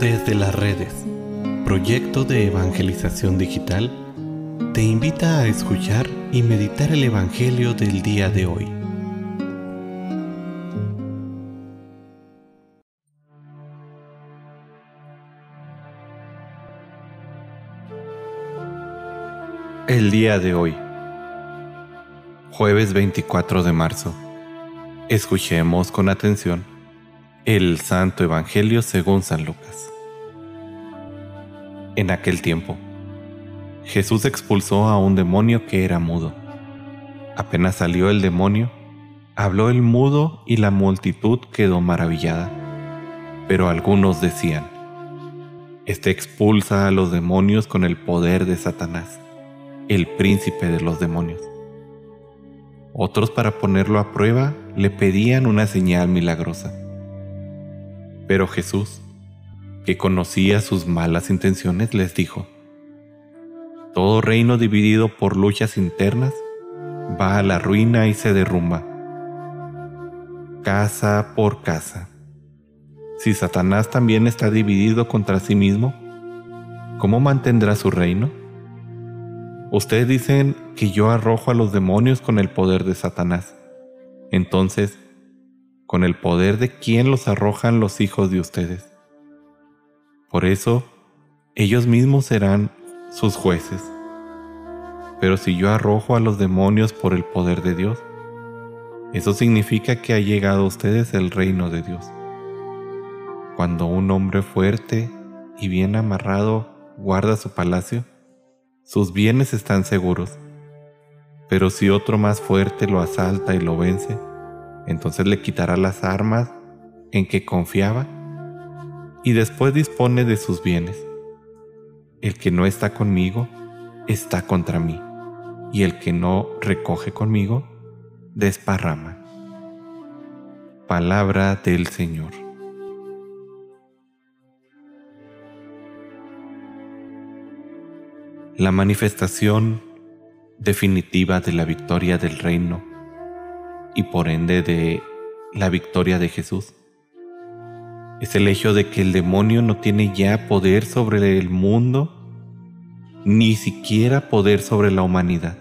Desde las redes, proyecto de evangelización digital, te invita a escuchar y meditar el Evangelio del día de hoy. El día de hoy, jueves 24 de marzo, escuchemos con atención el Santo Evangelio según San Lucas. En aquel tiempo, Jesús expulsó a un demonio que era mudo. Apenas salió el demonio, habló el mudo y la multitud quedó maravillada. Pero algunos decían, Este expulsa a los demonios con el poder de Satanás, el príncipe de los demonios. Otros para ponerlo a prueba le pedían una señal milagrosa. Pero Jesús, que conocía sus malas intenciones, les dijo, Todo reino dividido por luchas internas va a la ruina y se derrumba, casa por casa. Si Satanás también está dividido contra sí mismo, ¿cómo mantendrá su reino? Ustedes dicen que yo arrojo a los demonios con el poder de Satanás. Entonces, con el poder de quien los arrojan los hijos de ustedes. Por eso, ellos mismos serán sus jueces. Pero si yo arrojo a los demonios por el poder de Dios, eso significa que ha llegado a ustedes el reino de Dios. Cuando un hombre fuerte y bien amarrado guarda su palacio, sus bienes están seguros. Pero si otro más fuerte lo asalta y lo vence, entonces le quitará las armas en que confiaba y después dispone de sus bienes. El que no está conmigo está contra mí, y el que no recoge conmigo desparrama. Palabra del Señor. La manifestación definitiva de la victoria del reino y por ende de la victoria de Jesús. Es el hecho de que el demonio no tiene ya poder sobre el mundo, ni siquiera poder sobre la humanidad.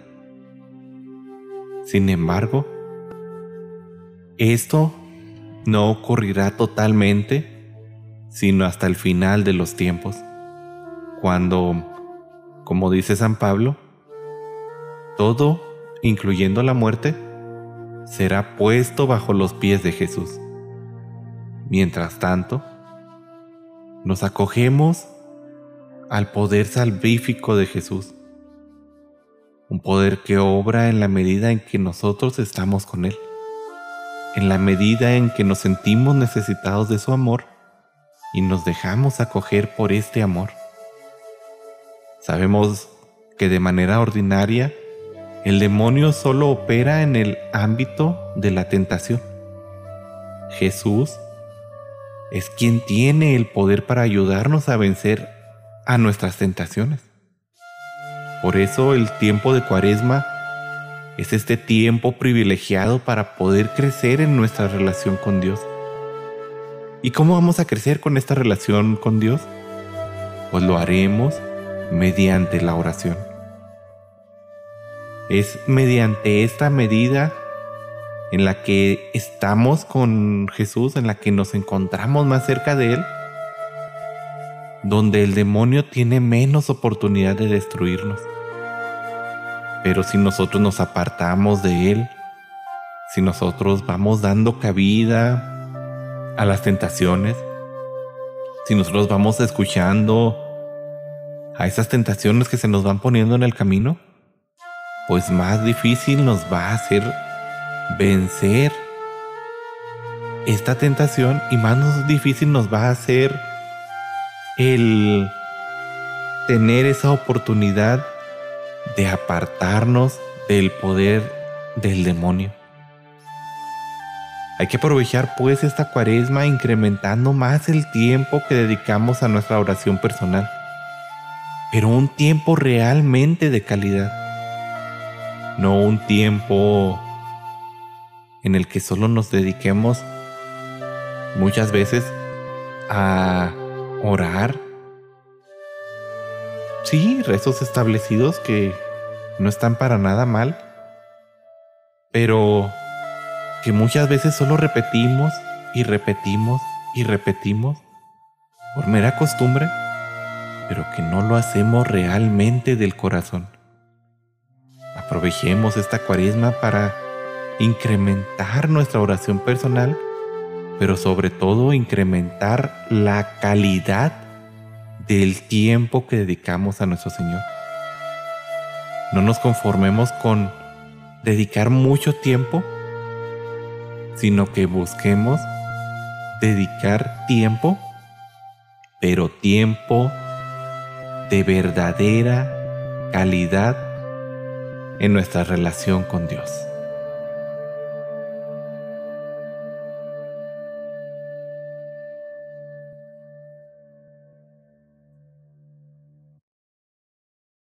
Sin embargo, esto no ocurrirá totalmente, sino hasta el final de los tiempos, cuando, como dice San Pablo, todo, incluyendo la muerte, será puesto bajo los pies de Jesús. Mientras tanto, nos acogemos al poder salvífico de Jesús, un poder que obra en la medida en que nosotros estamos con Él, en la medida en que nos sentimos necesitados de su amor y nos dejamos acoger por este amor. Sabemos que de manera ordinaria el demonio solo opera en el ámbito de la tentación. Jesús es quien tiene el poder para ayudarnos a vencer a nuestras tentaciones. Por eso el tiempo de cuaresma es este tiempo privilegiado para poder crecer en nuestra relación con Dios. ¿Y cómo vamos a crecer con esta relación con Dios? Pues lo haremos mediante la oración. Es mediante esta medida en la que estamos con Jesús, en la que nos encontramos más cerca de Él, donde el demonio tiene menos oportunidad de destruirnos. Pero si nosotros nos apartamos de Él, si nosotros vamos dando cabida a las tentaciones, si nosotros vamos escuchando a esas tentaciones que se nos van poniendo en el camino, pues más difícil nos va a hacer vencer esta tentación y más difícil nos va a hacer el tener esa oportunidad de apartarnos del poder del demonio. Hay que aprovechar pues esta cuaresma incrementando más el tiempo que dedicamos a nuestra oración personal, pero un tiempo realmente de calidad no un tiempo en el que solo nos dediquemos muchas veces a orar. Sí, rezos establecidos que no están para nada mal, pero que muchas veces solo repetimos y repetimos y repetimos por mera costumbre, pero que no lo hacemos realmente del corazón. Aprovechemos esta cuaresma para incrementar nuestra oración personal, pero sobre todo incrementar la calidad del tiempo que dedicamos a nuestro Señor. No nos conformemos con dedicar mucho tiempo, sino que busquemos dedicar tiempo, pero tiempo de verdadera calidad en nuestra relación con Dios.